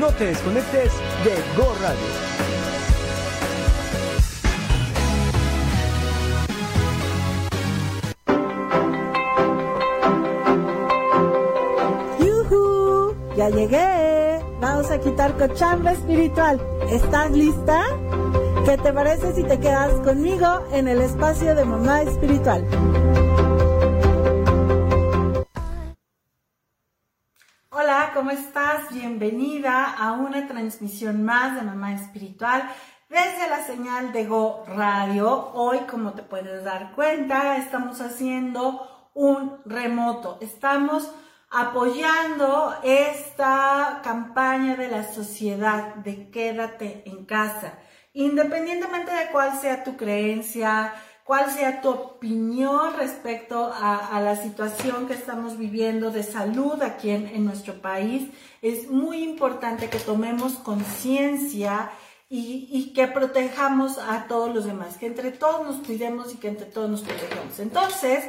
No te desconectes de Go Radio. Ya llegué. Vamos a quitar cochambre espiritual. ¿Estás lista? ¿Qué te parece si te quedas conmigo en el espacio de mamá espiritual? Bienvenida a una transmisión más de mamá espiritual desde la señal de Go Radio. Hoy, como te puedes dar cuenta, estamos haciendo un remoto. Estamos apoyando esta campaña de la sociedad de quédate en casa, independientemente de cuál sea tu creencia, cuál sea tu opinión respecto a, la situación que estamos viviendo de salud aquí en, nuestro país, es muy importante que tomemos conciencia y, y, que protejamos a todos los demás, que entre todos nos cuidemos y que entre todos nos protejamos. Entonces,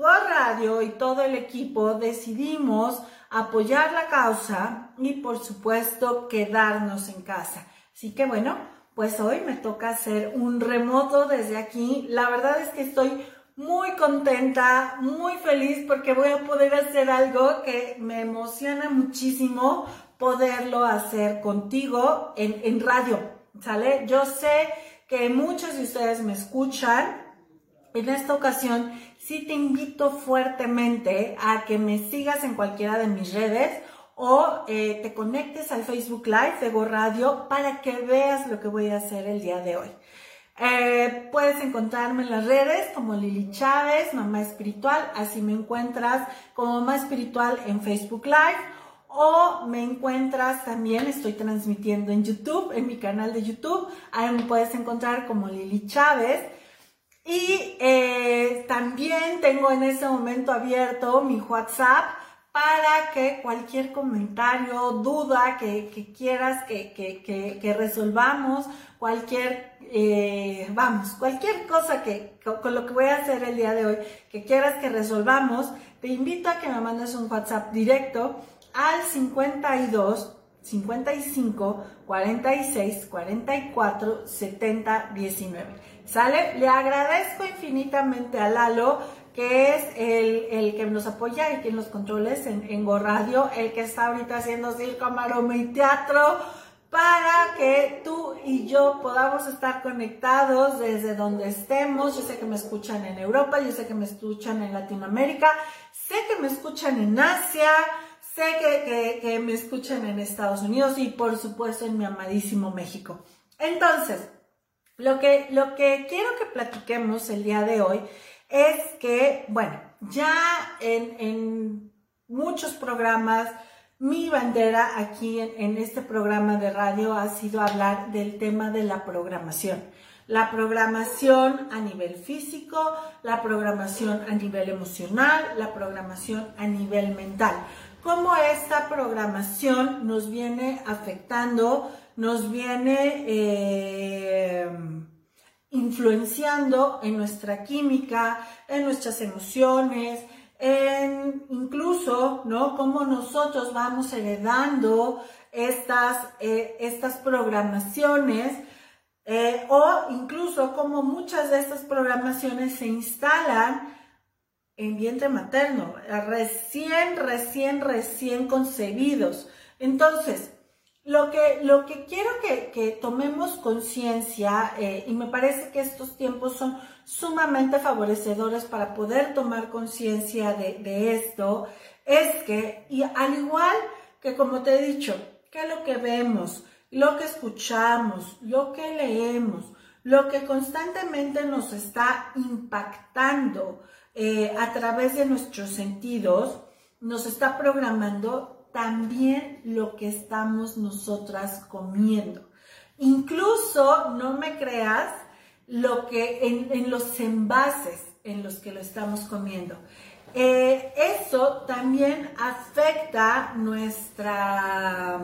Go Radio y todo el equipo decidimos apoyar la causa y por supuesto quedarnos en casa. Así que bueno, pues hoy me toca hacer un remoto desde aquí. La verdad es que estoy muy contenta, muy feliz porque voy a poder hacer algo que me emociona muchísimo poderlo hacer contigo en, en radio, ¿sale? Yo sé que muchos de ustedes me escuchan. En esta ocasión sí te invito fuertemente a que me sigas en cualquiera de mis redes o eh, te conectes al Facebook Live de Go Radio para que veas lo que voy a hacer el día de hoy. Eh, puedes encontrarme en las redes como Lili Chávez, Mamá Espiritual, así me encuentras como Mamá Espiritual en Facebook Live. O me encuentras también, estoy transmitiendo en YouTube, en mi canal de YouTube, ahí me puedes encontrar como Lili Chávez. Y eh, también tengo en ese momento abierto mi WhatsApp para que cualquier comentario, duda que, quieras que, resolvamos, cualquier, eh, vamos, cualquier cosa que con, lo que voy a hacer el día de hoy, que quieras que resolvamos, te invito a que me mandes un WhatsApp directo al 52 55 46 44 70 19. ¿Sale? Le agradezco infinitamente a Lalo, es el, que nos apoya y que los controles en, en Go Radio, el que está ahorita haciendo circo, maroma y teatro, para que tú y yo podamos estar conectados desde donde estemos. Yo sé que me escuchan en Europa, yo sé que me escuchan en Latinoamérica, sé que me escuchan en Asia, sé que, que me escuchan en Estados Unidos y por supuesto en mi amadísimo México. Entonces, lo que, lo que quiero que platiquemos el día de hoy es que, bueno, ya en, muchos programas, mi bandera aquí en, en, este programa de radio ha sido hablar del tema de la programación. La programación a nivel físico, la programación a nivel emocional, la programación a nivel mental. Cómo esta programación nos viene afectando nos viene eh, influenciando en nuestra química, en nuestras emociones, en incluso, ¿no? Cómo nosotros vamos heredando estas, eh, estas programaciones eh, o incluso cómo muchas de estas programaciones se instalan en vientre materno, recién, recién, recién concebidos. Entonces, lo que, lo que quiero que, tomemos conciencia, eh, y me parece que estos tiempos son sumamente favorecedores para poder tomar conciencia de, esto, es que, y al igual que como te he dicho, que lo que vemos, lo que escuchamos, lo que leemos, lo que constantemente nos está impactando eh, a través de nuestros sentidos, nos está programando también lo que estamos nosotras comiendo. Incluso, no me creas, lo que en, los envases en los que lo estamos comiendo. Eh, eso también afecta nuestra,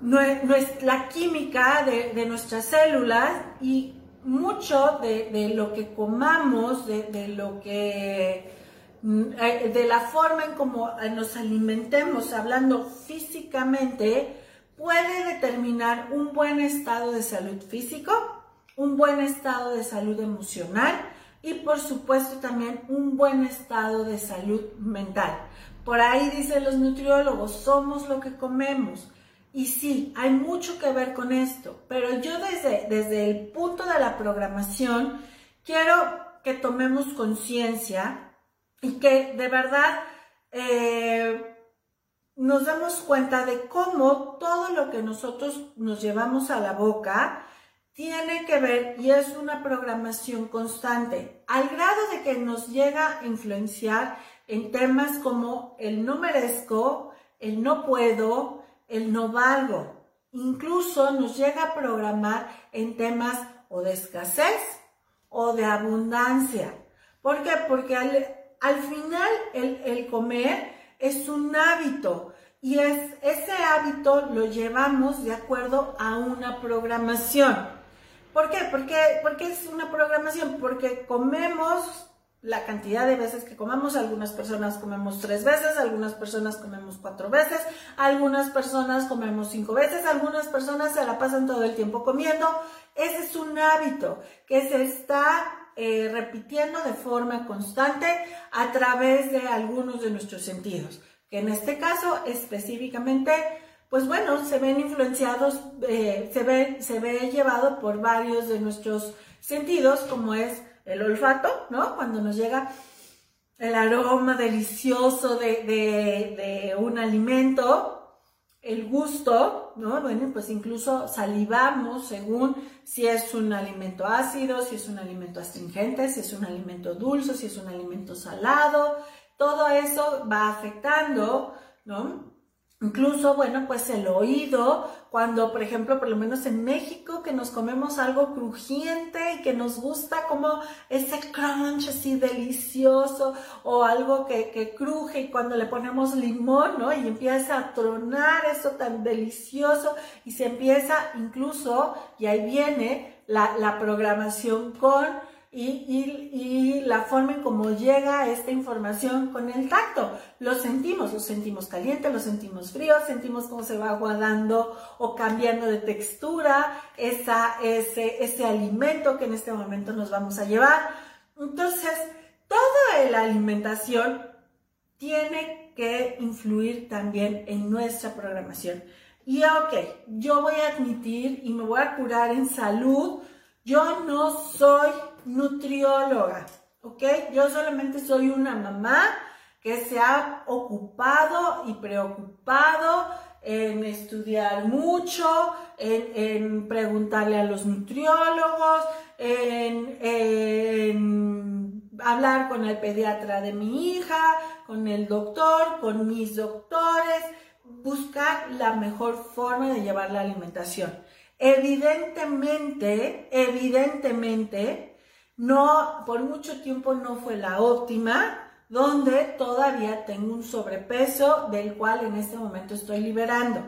nuestra química de, nuestras células y mucho de, lo que comamos, de, lo que mm, de la forma en cómo eh, nos alimentemos, hablando físicamente, puede determinar un buen estado de salud físico, un buen estado de salud emocional y por supuesto también un buen estado de salud mental. Por ahí dicen los nutriólogos, somos lo que comemos. Y sí, hay mucho que ver con esto, pero yo desde, desde el punto de la programación quiero que tomemos conciencia y que de verdad eh, nos damos cuenta de cómo todo lo que nosotros nos llevamos a la boca tiene que ver y es una programación constante, al grado de que nos llega a influenciar en temas como el no merezco, el no puedo, el no valgo. Incluso nos llega a programar en temas o de escasez o de abundancia. ¿Por qué? Porque al, final el, el comer es un hábito y es, ese hábito lo llevamos de acuerdo a una programación. ¿Por qué? Porque, porque es una programación, porque comemos la cantidad de veces que comemos, algunas personas comemos tres veces, algunas personas comemos cuatro veces, algunas personas comemos cinco veces, algunas personas se la pasan todo el tiempo comiendo. Ese es un hábito que se está eh, repitiendo de forma constante a través de algunos de nuestros sentidos, que en este caso específicamente, pues bueno, se ven influenciados, eh, se, ve, se ve llevado por varios de nuestros sentidos, como es el olfato, ¿no? Cuando nos llega el aroma delicioso de, un alimento, el gusto, ¿no? Bueno, pues incluso salivamos según si es un alimento ácido, si es un alimento astringente, si es un alimento dulce, si es un alimento salado, todo eso va afectando, ¿no? Incluso, bueno, pues el oído, cuando, por ejemplo, por lo menos en México, que nos comemos algo crujiente y que nos gusta como ese crunch así delicioso o algo que, que cruje y cuando le ponemos limón, ¿no? Y empieza a tronar eso tan delicioso y se empieza incluso, y ahí viene la, la programación con y, la forma en cómo llega esta información con el tacto. Lo sentimos, lo sentimos caliente, lo sentimos frío, sentimos cómo se va aguadando o cambiando de textura esa, ese, ese alimento que en este momento nos vamos a llevar. Entonces, toda la alimentación tiene que influir también en nuestra programación. Y ok, yo voy a admitir y me voy a curar en salud, yo no soy nutrióloga, ¿ok? Yo solamente soy una mamá que se ha ocupado y preocupado en estudiar mucho, en, preguntarle a los nutriólogos, en, en, hablar con el pediatra de mi hija, con el doctor, con mis doctores, buscar la mejor forma de llevar la alimentación. Evidentemente, evidentemente, no, por mucho tiempo no fue la óptima, donde todavía tengo un sobrepeso del cual en este momento estoy liberando.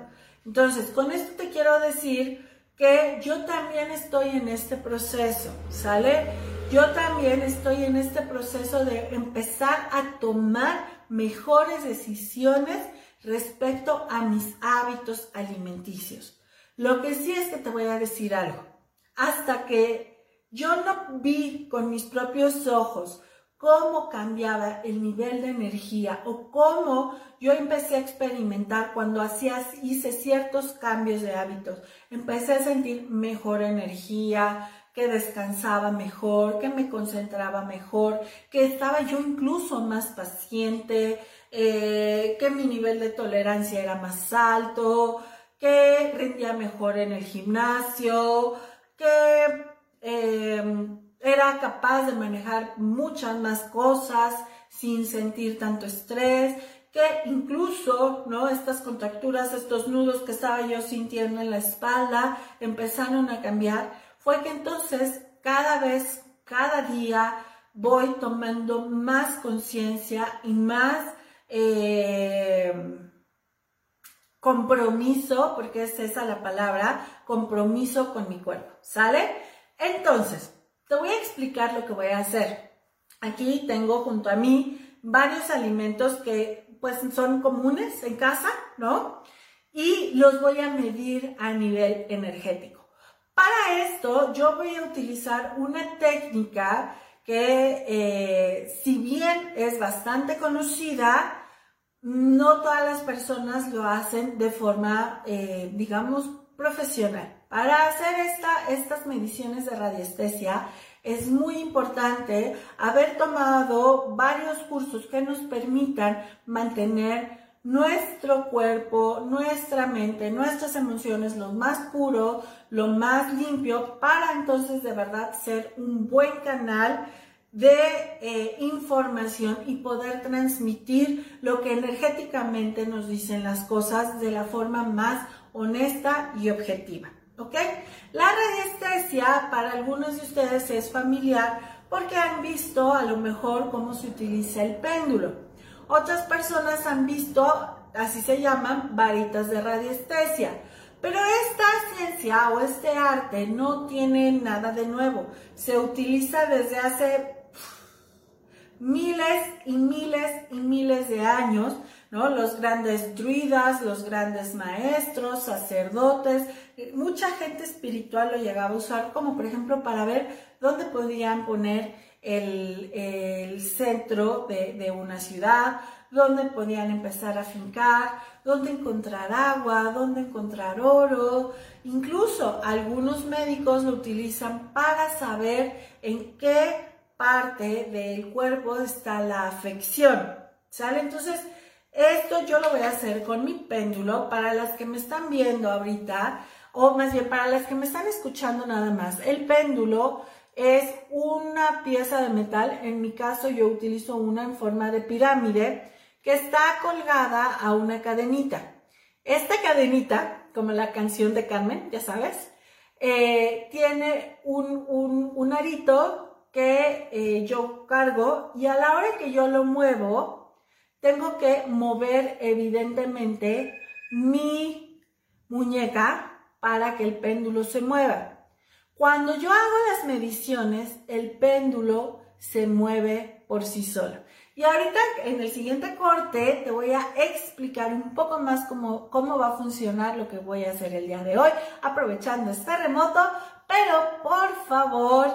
Entonces, con esto te quiero decir que yo también estoy en este proceso, ¿sale? Yo también estoy en este proceso de empezar a tomar mejores decisiones respecto a mis hábitos alimenticios. Lo que sí es que te voy a decir algo. Hasta que yo no vi con mis propios ojos cómo cambiaba el nivel de energía o cómo yo empecé a experimentar cuando hacía, hice ciertos cambios de hábitos. Empecé a sentir mejor energía, que descansaba mejor, que me concentraba mejor, que estaba yo incluso más paciente, eh, que mi nivel de tolerancia era más alto, que rendía mejor en el gimnasio, que Em, era capaz de manejar muchas más cosas sin sentir tanto estrés, que incluso, ¿no? Estas contracturas, estos nudos que estaba yo sintiendo en la espalda empezaron a cambiar. Fue que entonces cada vez, cada día voy tomando más conciencia y más em, compromiso, porque es esa la palabra, compromiso con mi cuerpo, ¿sale? Entonces, te voy a explicar lo que voy a hacer. Aquí tengo junto a mí varios alimentos que pues son comunes en casa, ¿no? Y los voy a medir a nivel energético. Para esto yo voy a utilizar una técnica que eh, si bien es bastante conocida, no todas las personas lo hacen de forma, eh, digamos, profesional. Para hacer estas mediciones de radiestesia es muy importante haber tomado varios cursos que nos permitan mantener nuestro cuerpo, nuestra mente, nuestras emociones lo más puro, lo más limpio, para entonces de verdad ser un buen canal de eh, información y poder transmitir lo que energéticamente nos dicen las cosas de la forma más honesta y objetiva. ¿Ok? La radiestesia para algunos de ustedes es familiar porque han visto a lo mejor cómo se utiliza el péndulo. Otras personas han visto, así se llaman, varitas de radiestesia. Pero esta ciencia o este arte no tiene nada de nuevo. Se utiliza desde hace miles y miles y miles de años, ¿no? Los grandes druidas, los grandes maestros, sacerdotes, eh, mucha gente espiritual lo llegaba a usar como por ejemplo para ver dónde podían poner el, centro de, de, una ciudad, dónde podían empezar a fincar, dónde encontrar agua, dónde encontrar oro. Incluso algunos médicos lo utilizan para saber en qué parte del cuerpo está la afección, ¿sale? Entonces, esto yo lo voy a hacer con mi péndulo para las que me están viendo ahorita, o más bien para las que me están escuchando nada más. El péndulo es una pieza de metal, en mi caso yo utilizo una en forma de pirámide, que está colgada a una cadenita. Esta cadenita, como la canción de Carmen, ya sabes, eh, tiene un, un, un arito que eh, yo cargo y a la hora que yo lo muevo, tengo que mover evidentemente mi muñeca para que el péndulo se mueva. Cuando yo hago las mediciones, el péndulo se mueve por sí solo. Y ahorita en el siguiente corte te voy a explicar un poco más cómo, cómo va a funcionar lo que voy a hacer el día de hoy, aprovechando este remoto, pero por favor,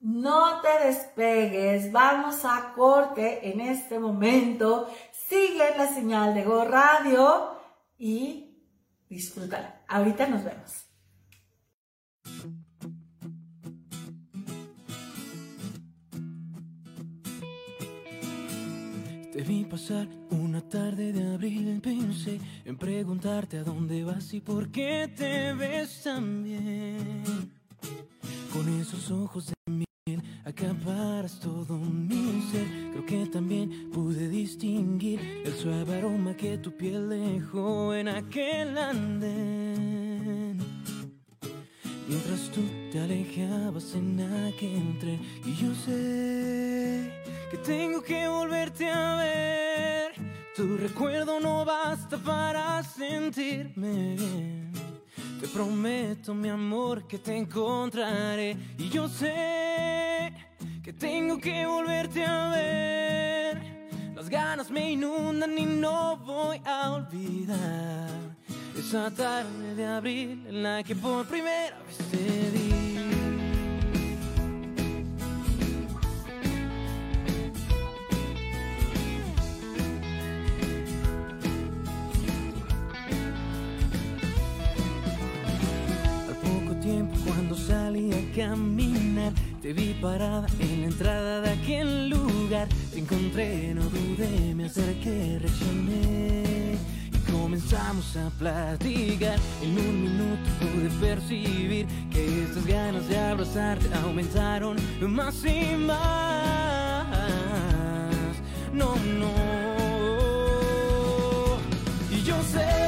no te despegues, vamos a corte en este momento. Sigue la señal de Go Radio y disfrútala. Ahorita nos vemos. Te vi pasar una tarde de abril, pensé en preguntarte a dónde vas y por qué te ves tan bien. Con esos ojos de acaparas todo mi ser. Creo que también pude distinguir el suave aroma que tu piel dejó en aquel andén. Mientras tú te alejabas en aquel tren y yo sé que tengo que volverte a ver. Tu recuerdo no basta para sentirme bien. Te prometo, mi amor, que te encontraré. Y yo sé tengo que volverte a ver. Las ganas me inundan y no voy a olvidar esa tarde de abril en la que por primera vez te vi. A caminar. Te vi parada en la entrada de aquel lugar. Te encontré, no dudé, me acerqué, reaccioné. Y comenzamos a platicar. En un minuto pude percibir que estas ganas de abrazarte aumentaron más y más. No, no. Y yo sé.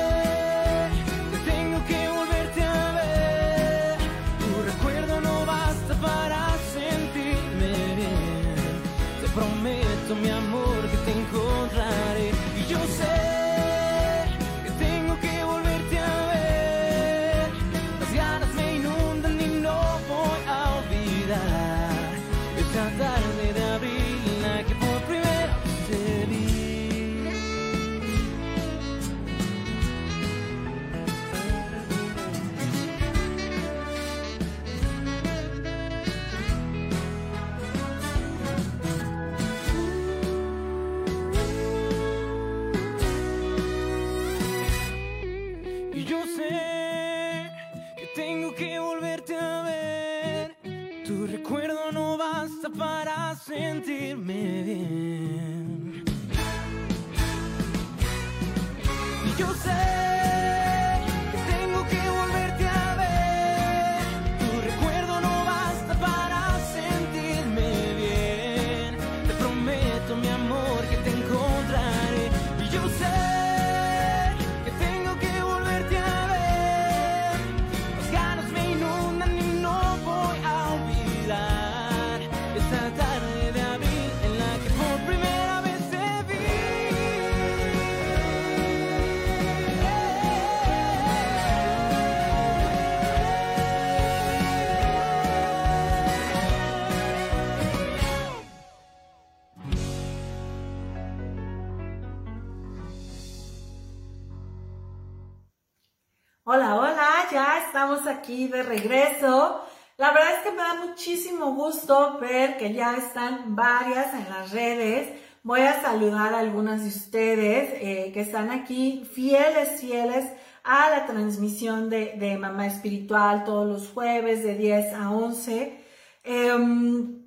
Aquí de regreso. La verdad es que me da muchísimo gusto ver que ya están varias en las redes. Voy a saludar a algunas de ustedes eh, que están aquí fieles, fieles a la transmisión de, Mamá Espiritual todos los jueves de 10 a 11. Em,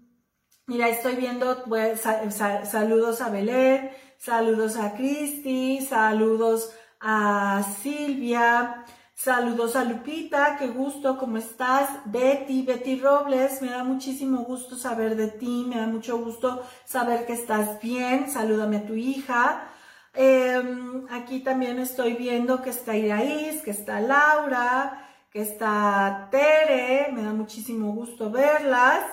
mira, estoy viendo saludos a Belén, saludos a Cristi, saludos a Silvia, Saludos a Lupita, qué gusto, ¿cómo estás? Betty, Betty Robles, me da muchísimo gusto saber de ti, me da mucho gusto saber que estás bien, salúdame a tu hija. Em, aquí también estoy viendo que está Iraís, que está Laura, que está Tere, me da muchísimo gusto verlas.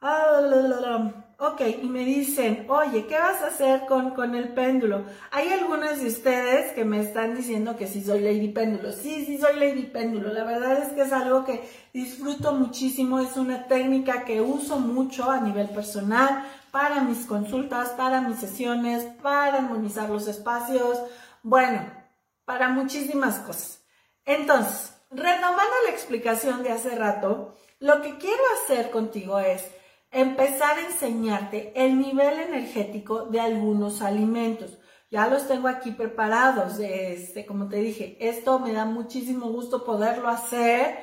Ah, Ok, y me dicen, oye, ¿qué vas a hacer con, con el péndulo? Hay algunas de ustedes que me están diciendo que sí soy Lady Péndulo. Sí, sí soy Lady Péndulo. La verdad es que es algo que disfruto muchísimo. Es una técnica que uso mucho a nivel personal para mis consultas, para mis sesiones, para armonizar los espacios. Bueno, para muchísimas cosas. Entonces, retomando la explicación de hace rato, lo que quiero hacer contigo es empezar a enseñarte el nivel energético de algunos alimentos. Ya los tengo aquí preparados, este, como te dije, esto me da muchísimo gusto poderlo hacer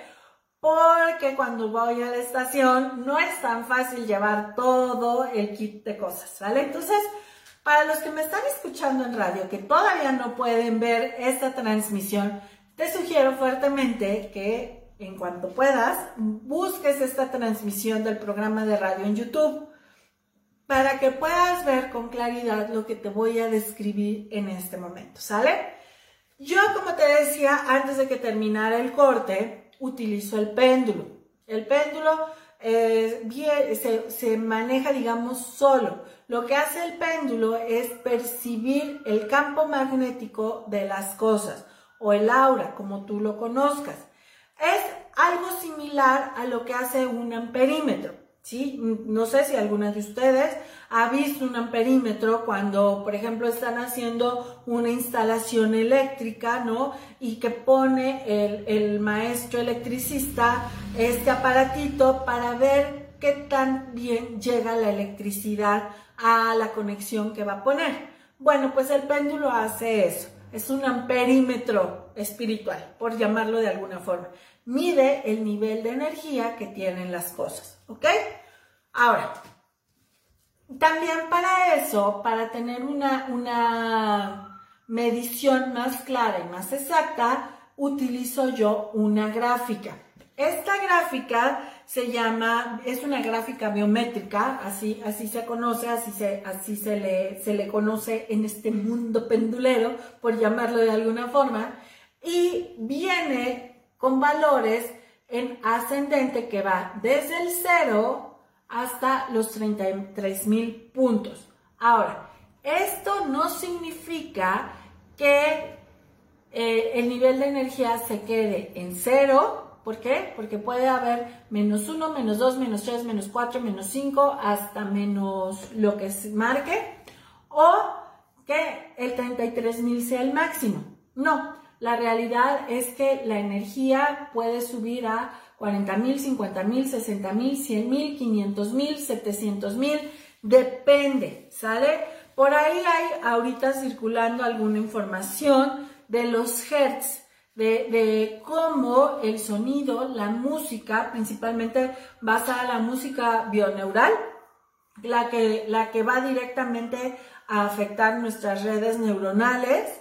porque cuando voy a la estación no es tan fácil llevar todo el kit de cosas, ¿vale? Entonces, para los que me están escuchando en radio que todavía no pueden ver esta transmisión, te sugiero fuertemente que en cuanto puedas, busques esta transmisión del programa de radio en YouTube para que puedas ver con claridad lo que te voy a describir en este momento, ¿sale? Yo, como te decía, antes de que terminara el corte, utilizo el péndulo. El péndulo eh, se, se maneja, digamos, solo. Lo que hace el péndulo es percibir el campo magnético de las cosas o el aura, como tú lo conozcas. Es algo similar a lo que hace un amperímetro. ¿sí? No sé si alguna de ustedes ha visto un amperímetro cuando, por ejemplo, están haciendo una instalación eléctrica, ¿no? Y que pone el, el maestro electricista este aparatito para ver qué tan bien llega la electricidad a la conexión que va a poner. Bueno, pues el péndulo hace eso. Es un amperímetro espiritual, por llamarlo de alguna forma mide el nivel de energía que tienen las cosas, ¿ok? Ahora, también para eso, para tener una, una medición más clara y más exacta, utilizo yo una gráfica. Esta gráfica se llama, es una gráfica biométrica, así, así se conoce, así, se, así se, le, se le conoce en este mundo pendulero, por llamarlo de alguna forma, y viene con valores en ascendente que va desde el 0 hasta los 33 mil puntos. Ahora, esto no significa que eh, el nivel de energía se quede en 0. ¿Por qué? Porque puede haber menos 1, menos 2, menos 3, menos 4, menos 5, hasta menos lo que se marque. O que el 33.000 sea el máximo. No, la realidad es que la energía puede subir a 40 mil, 50 mil, 60 mil, 100 mil, 500 mil, 700 mil, depende, ¿sale? Por ahí hay ahorita circulando alguna información de los hertz, de, cómo el sonido, la música, principalmente basada en la música bioneural, la que, la que va directamente a afectar nuestras redes neuronales,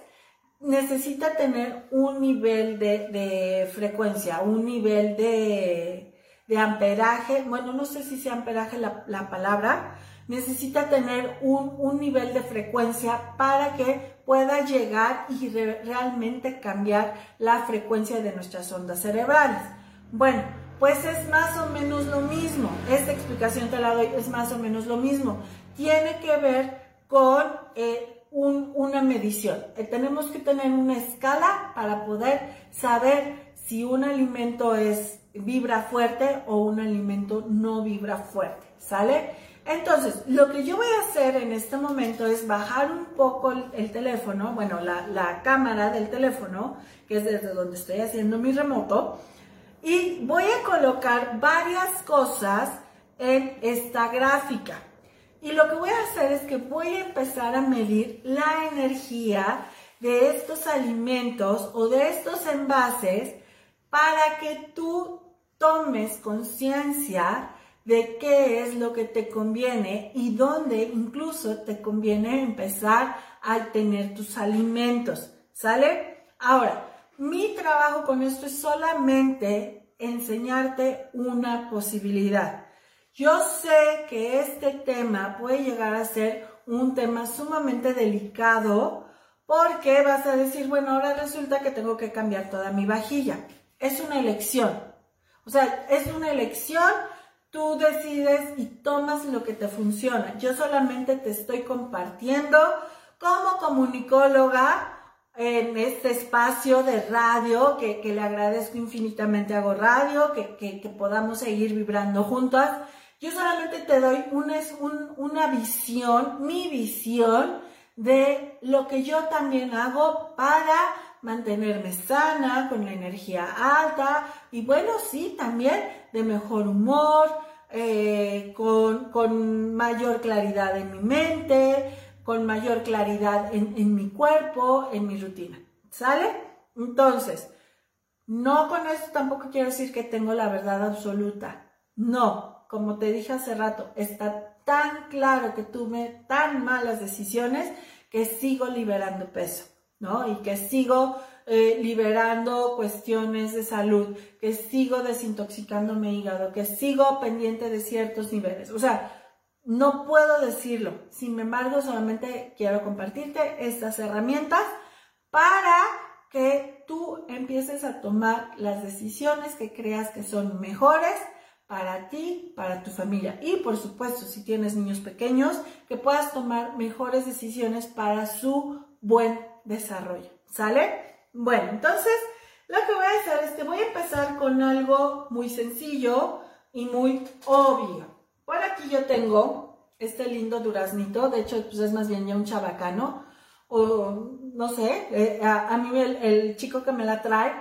necesita tener un nivel de, frecuencia, un nivel de, amperaje, bueno, no sé si sea amperaje la, palabra, necesita tener un, nivel de frecuencia para que pueda llegar y realmente cambiar la frecuencia de nuestras ondas cerebrales. Bueno, pues es más o menos lo mismo. Esta explicación te la doy, es más o menos lo mismo. Tiene que ver con eh, una medición. Eh, tenemos que tener una escala para poder saber si un alimento es vibra fuerte o un alimento no vibra fuerte, ¿sale? Entonces, lo que yo voy a hacer en este momento es bajar un poco el, teléfono, bueno, la, la, cámara del teléfono, que es desde donde estoy haciendo mi remoto, y voy a colocar varias cosas en esta gráfica. Y lo que voy a hacer es que voy a empezar a medir la energía de estos alimentos o de estos envases para que tú tomes conciencia de qué es lo que te conviene y dónde incluso te conviene empezar a tener tus alimentos. ¿Sale? Ahora, mi trabajo con esto es solamente enseñarte una posibilidad. Yo sé que este tema puede llegar a ser un tema sumamente delicado porque vas a decir, bueno, ahora resulta que tengo que cambiar toda mi vajilla. Es una elección. O sea, es una elección, tú decides y tomas lo que te funciona. Yo solamente te estoy compartiendo como comunicóloga en este espacio de radio, que, le agradezco infinitamente a Go Radio, que, que, podamos seguir vibrando juntas. Yo solamente te doy una, una visión, mi visión de lo que yo también hago para mantenerme sana, con la energía alta y bueno, sí, también de mejor humor, eh, con, con, mayor claridad en mi mente, con mayor claridad en, en mi cuerpo, en mi rutina. ¿Sale? Entonces, no con esto tampoco quiero decir que tengo la verdad absoluta. No, como te dije hace rato, está tan claro que tuve tan malas decisiones que sigo liberando peso, ¿no? Y que sigo eh, liberando cuestiones de salud, que sigo desintoxicando mi hígado, que sigo pendiente de ciertos niveles. O sea, no puedo decirlo. Sin embargo, solamente quiero compartirte estas herramientas para que tú empieces a tomar las decisiones que creas que son mejores para ti, para tu familia. Y por supuesto, si tienes niños pequeños, que puedas tomar mejores decisiones para su buen desarrollo. ¿Sale? Bueno, entonces lo que voy a hacer es que voy a empezar con algo muy sencillo y muy obvio. Por aquí yo tengo este lindo duraznito, de hecho pues es más bien ya un chabacano, o no sé, eh, a, mí el, chico que me la trae,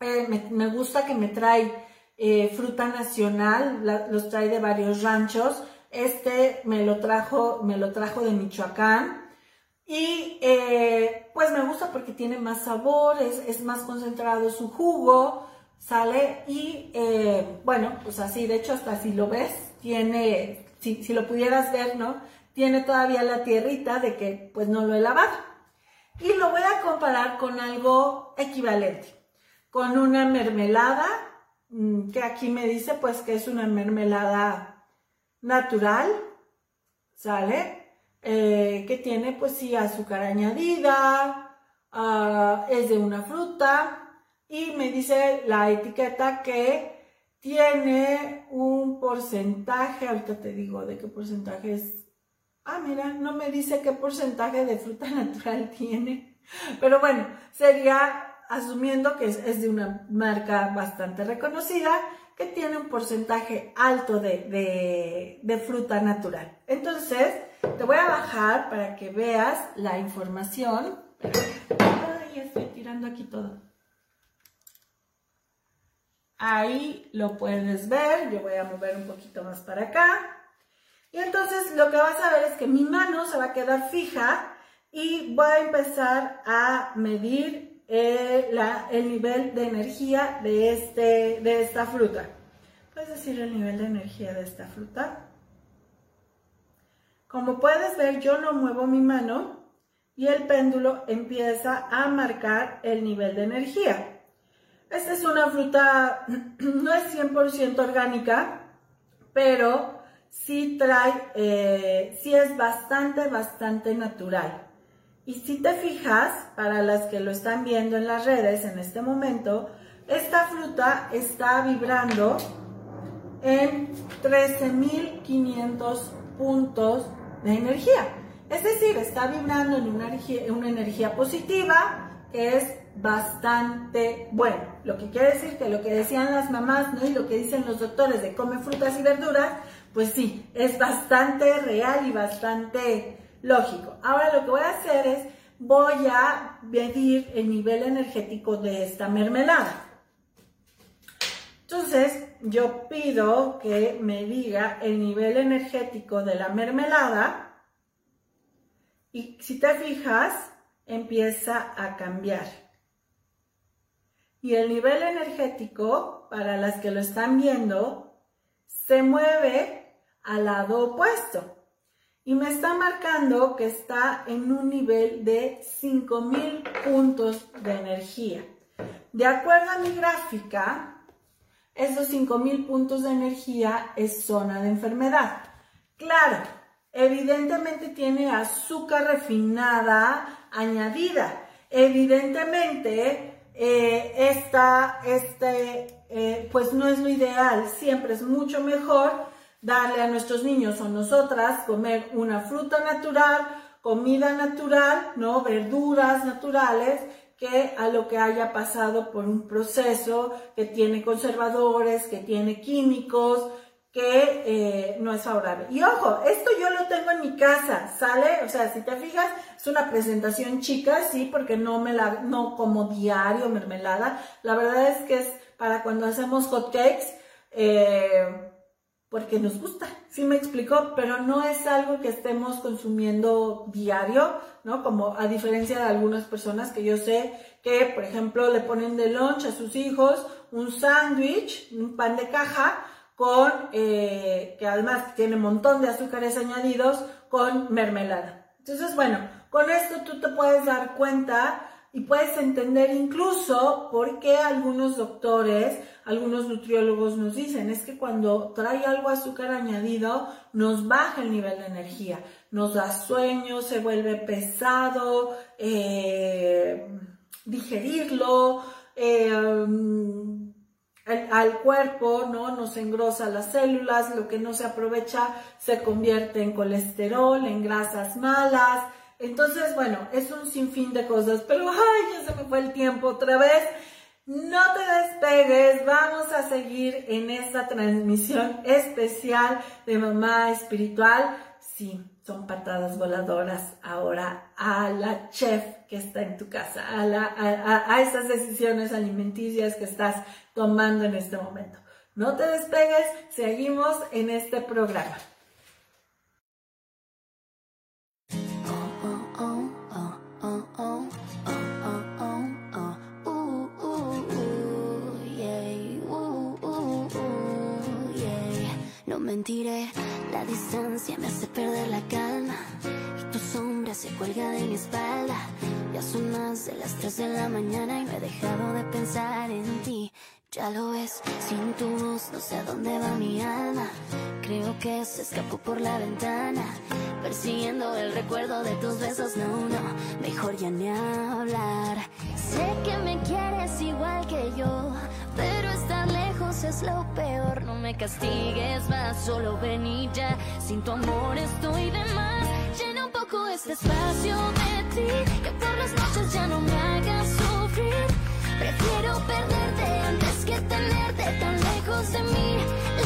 eh, me gusta que me trae eh, fruta nacional, los trae de varios ranchos. Este me lo trajo, me lo trajo de Michoacán. Y eh, pues me gusta porque tiene más sabor, es, más concentrado su jugo, sale y eh, bueno, pues así, de hecho hasta si lo ves, tiene, si, si lo pudieras ver, ¿no? Tiene todavía la tierrita de que pues no lo he lavado. Y lo voy a comparar con algo equivalente, con una mermelada que aquí me dice pues que es una mermelada natural, ¿sale? Eh, que tiene pues sí azúcar añadida, ah, es de una fruta y me dice la etiqueta que tiene un porcentaje, ahorita te digo de qué porcentaje es. Ah, mira, no me dice qué porcentaje de fruta natural tiene. Pero bueno, sería asumiendo que es, de una marca bastante reconocida, que tiene un porcentaje alto de, fruta natural. Entonces, te voy a bajar para que veas la información. Ay, estoy tirando aquí todo. Ahí lo puedes ver. Yo voy a mover un poquito más para acá. Y entonces lo que vas a ver es que mi mano se va a quedar fija y voy a empezar a medir eh, el nivel de energía de, este, de esta fruta. ¿Puedes decir el nivel de energía de esta fruta? Como puedes ver, yo no muevo mi mano y el péndulo empieza a marcar el nivel de energía. Esta es una fruta, no es 100% orgánica, pero sí trae, eh, sí es bastante, bastante natural. Y si te fijas, para las que lo están viendo en las redes en este momento, esta fruta está vibrando en 13.500 puntos de energía. Es decir, está vibrando en una energía, positiva que es bastante bueno. Lo que quiere decir que lo que decían las mamás ¿no? y lo que dicen los doctores de come frutas y verduras, pues sí, es bastante real y bastante lógico. Ahora lo que voy a hacer es, voy a medir el nivel energético de esta mermelada. Entonces, yo pido que me diga el nivel energético de la mermelada y si te fijas, empieza a cambiar. Y el nivel energético, para las que lo están viendo, se mueve al lado opuesto. Y me está marcando que está en un nivel de 5000 puntos de energía. De acuerdo a mi gráfica, esos 5000 puntos de energía es zona de enfermedad. Claro, evidentemente tiene azúcar refinada añadida. Evidentemente, eh, esta, este, eh, pues no es lo ideal. Siempre es mucho mejor darle a nuestros niños o nosotras comer una fruta natural, comida natural, ¿no? Verduras naturales, que a lo que haya pasado por un proceso que tiene conservadores, que tiene químicos, que eh, no es favorable. Y ojo, esto yo lo tengo en mi casa, ¿sale? O sea, si te fijas, es una presentación chica, sí, porque no me la, no como diario mermelada. La verdad es que es para cuando hacemos hot cakes, eh, porque nos gusta, sí me explicó, pero no es algo que estemos consumiendo diario, ¿no? Como a diferencia de algunas personas que yo sé que, por ejemplo, le ponen de lunch a sus hijos un sándwich, un pan de caja, con, eh, que además tiene un montón de azúcares añadidos, con mermelada. Entonces, bueno, con esto tú te puedes dar cuenta y puedes entender incluso por qué algunos doctores, algunos nutriólogos nos dicen, es que cuando trae algo azúcar añadido, nos baja el nivel de energía, nos da sueño, se vuelve pesado, eh, digerirlo, eh, al cuerpo, ¿no? Nos engrosa las células, lo que no se aprovecha se convierte en colesterol, en grasas malas. Entonces, bueno, es un sinfín de cosas, pero ay, ya se me fue el tiempo otra vez. No te despegues, vamos a seguir en esta transmisión especial de Mamá Espiritual. Sí, son patadas voladoras ahora a la chef que está en tu casa, a, a, a, esas decisiones alimenticias que estás tomando en este momento. No te despegues, seguimos en este programa. La distancia me hace perder la calma y tu sombra se cuelga de mi espalda. Ya son más de las 3 de la mañana y no he dejado de pensar en ti. Ya lo ves, sin tu voz no sé a dónde va mi alma. Creo que se escapó por la ventana, persiguiendo el recuerdo de tus besos. No, no, mejor ya ni hablar. Sé que me quieres igual que yo, es lo peor. No me castigues más, solo ven y ya. Sin tu amor estoy de más. Llena un poco este espacio de ti, que por las noches ya no me hagas sufrir. Prefiero perderte antes que tenerte tan lejos de mí,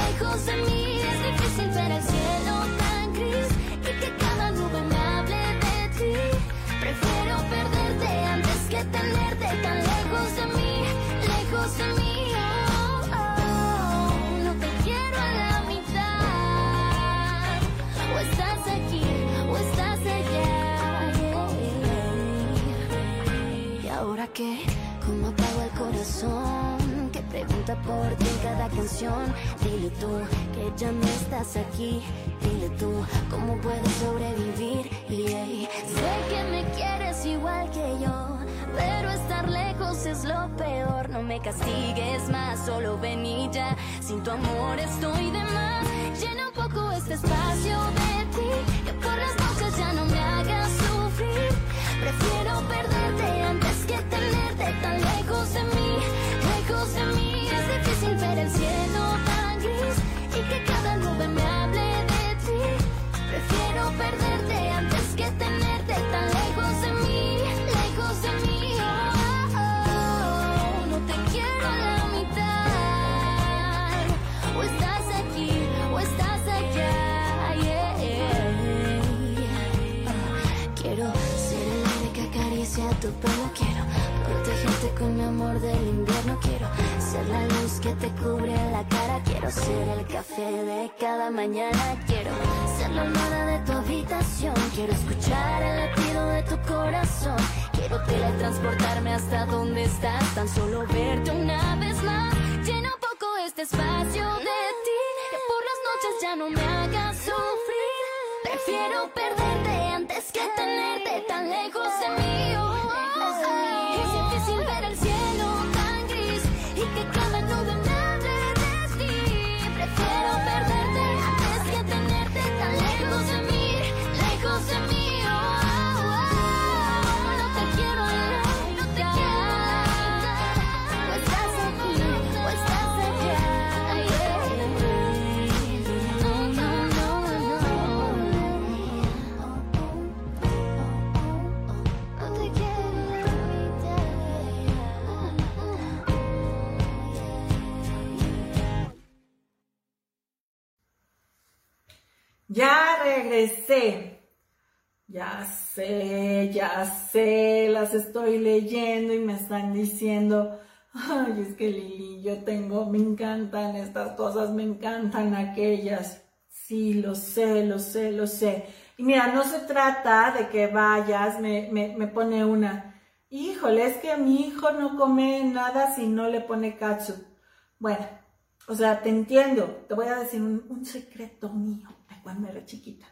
lejos de mí. Es difícil ver el cielo tan gris y que cada nube me hable de ti. Prefiero perderte antes que tenerte tan lejos de mí, lejos de mí. Qué? ¿Cómo apago el corazón? Que pregunta por ti en cada canción. Dile tú que ya no estás aquí. Dile tú cómo puedes sobrevivir. Y sé que me quieres igual que yo. Pero estar lejos es lo peor. No me castigues más, solo ven y ya. Sin tu amor estoy de más. Llena un poco este espacio de ti. Que por las noches ya no me hagas sufrir. Prefiero perderte antes que tenerte tan con mi amor del invierno. Quiero ser la luz que te cubre la cara. Quiero ser el café de cada mañana. Quiero ser la almohada de tu habitación. Quiero escuchar el latido de tu corazón. Quiero teletransportarme hasta donde estás. Tan solo verte una vez más. Llena un poco este espacio de ti. Que por las noches ya no me hagas sufrir. Prefiero perderte antes que tenerte tan lejos de mí. Difícil ver el cielo tan gris y que Ya regresé. Ya sé, ya sé, las estoy leyendo y me están diciendo, ay, es que Lili, yo tengo, me encantan estas cosas, me encantan aquellas. Sí, lo sé, lo sé, lo sé. Y mira, no se trata de que vayas, me, me, me pone una, híjole, es que mi hijo no come nada si no le pone katsu. Bueno, o sea, te entiendo, te voy a decir un, secreto mío cuando era chiquita.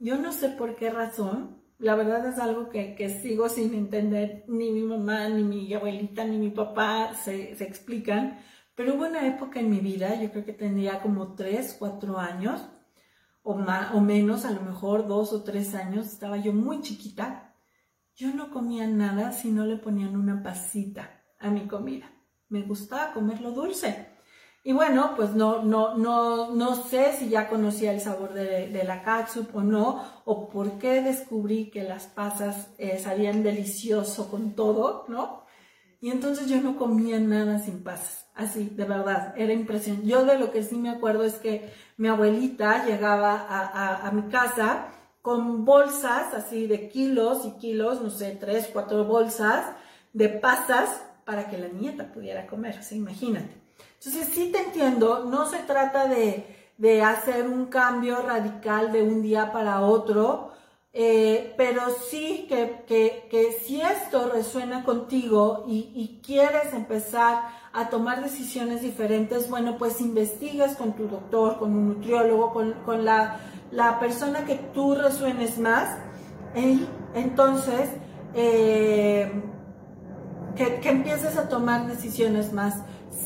Yo no sé por qué razón, la verdad es algo que, que sigo sin entender, ni mi mamá, ni mi abuelita, ni mi papá se, se explican, pero hubo una época en mi vida, yo creo que tendría como 3, 4 años, o, más, o menos, a lo mejor 2 o 3 años, estaba yo muy chiquita, yo no comía nada si no le ponían una pasita a mi comida. Me gustaba comerlo dulce. Y bueno, pues no, no, no, no sé si ya conocía el sabor de, la catsup o no, o por qué descubrí que las pasas eh, sabían delicioso con todo, ¿no? Y entonces yo no comía nada sin pasas, así, de verdad, era impresionante. Yo de lo que sí me acuerdo es que mi abuelita llegaba a, a, a mi casa con bolsas así de kilos y kilos, no sé, tres, cuatro bolsas de pasas para que la nieta pudiera comer, o sea, imagínate. Entonces sí te entiendo, no se trata de, de hacer un cambio radical de un día para otro, eh, pero sí que, que, que, si esto resuena contigo y, quieres empezar a tomar decisiones diferentes, bueno, pues investigas con tu doctor, con un nutriólogo, con, con la, la, persona que tú resuenes más, y entonces eh, que, que empieces a tomar decisiones más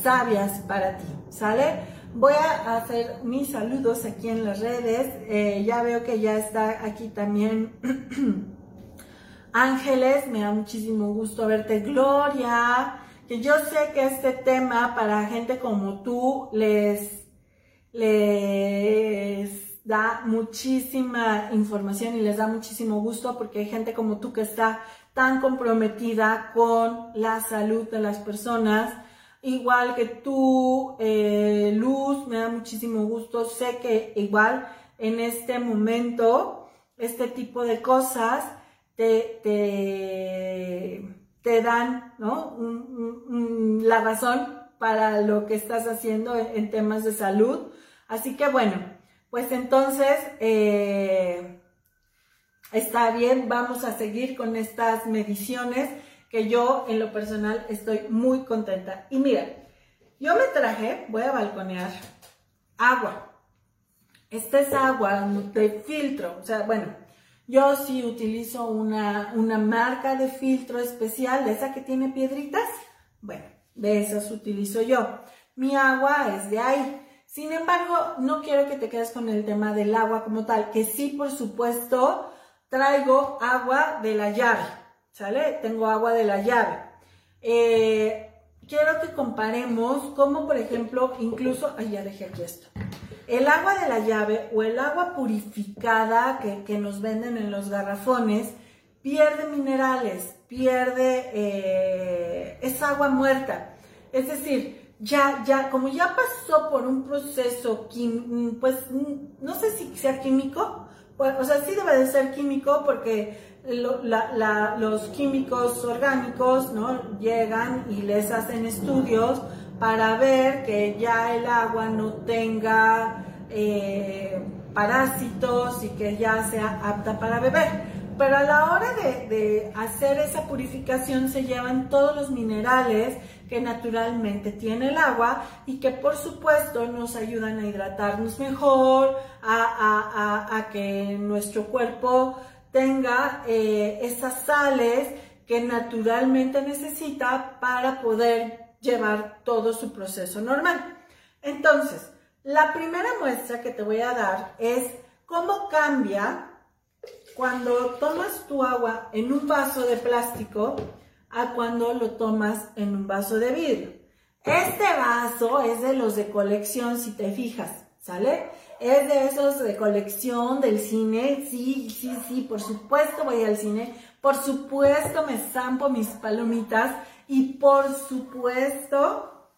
sabias para ti, ¿sale? Voy a hacer mis saludos aquí en las redes. Eh, ya veo que ya está aquí también Ángeles, me da muchísimo gusto verte. Gloria, que yo sé que este tema para gente como tú les, les da muchísima información y les da muchísimo gusto porque hay gente como tú que está tan comprometida con la salud de las personas igual que tú, eh, Luz, me da muchísimo gusto. Sé que igual en este momento, este tipo de cosas te, te, te dan ¿no? La razón para lo que estás haciendo en, en, temas de salud. Así que bueno, pues entonces eh, está bien, vamos a seguir con estas mediciones que yo en lo personal estoy muy contenta. Y mira, yo me traje, voy a balconear, agua. Esta es agua de filtro, o sea, bueno, yo sí utilizo una, una marca de filtro especial, de esa que tiene piedritas, bueno, de esas utilizo yo. Mi agua es de ahí. Sin embargo, no quiero que te quedes con el tema del agua como tal, que sí, por supuesto, traigo agua de la llave. ¿Sale? Tengo agua de la llave. Eh, quiero que comparemos cómo, por ejemplo, incluso, ay, ya dejé aquí esto. El agua de la llave o el agua purificada que, que nos venden en los garrafones pierde minerales, pierde, eh, es agua muerta. Es decir, ya, ya, como ya pasó por un proceso, pues, no sé si sea químico, o sea, sí debe de ser químico porque los químicos orgánicos ¿no? llegan y les hacen estudios para ver que ya el agua no tenga eh, parásitos y que ya sea apta para beber. Pero a la hora de, de, hacer esa purificación se llevan todos los minerales que naturalmente tiene el agua y que por supuesto nos ayudan a hidratarnos mejor, a, que nuestro cuerpo tenga eh, esas sales que naturalmente necesita para poder llevar todo su proceso normal. Entonces, la primera muestra que te voy a dar es cómo cambia cuando tomas tu agua en un vaso de plástico a cuando lo tomas en un vaso de vidrio. Este vaso es de los de colección, si te fijas, ¿sale? Es de esos de colección del cine, sí, sí, sí, por supuesto voy al cine, por supuesto me zampo mis palomitas y por supuesto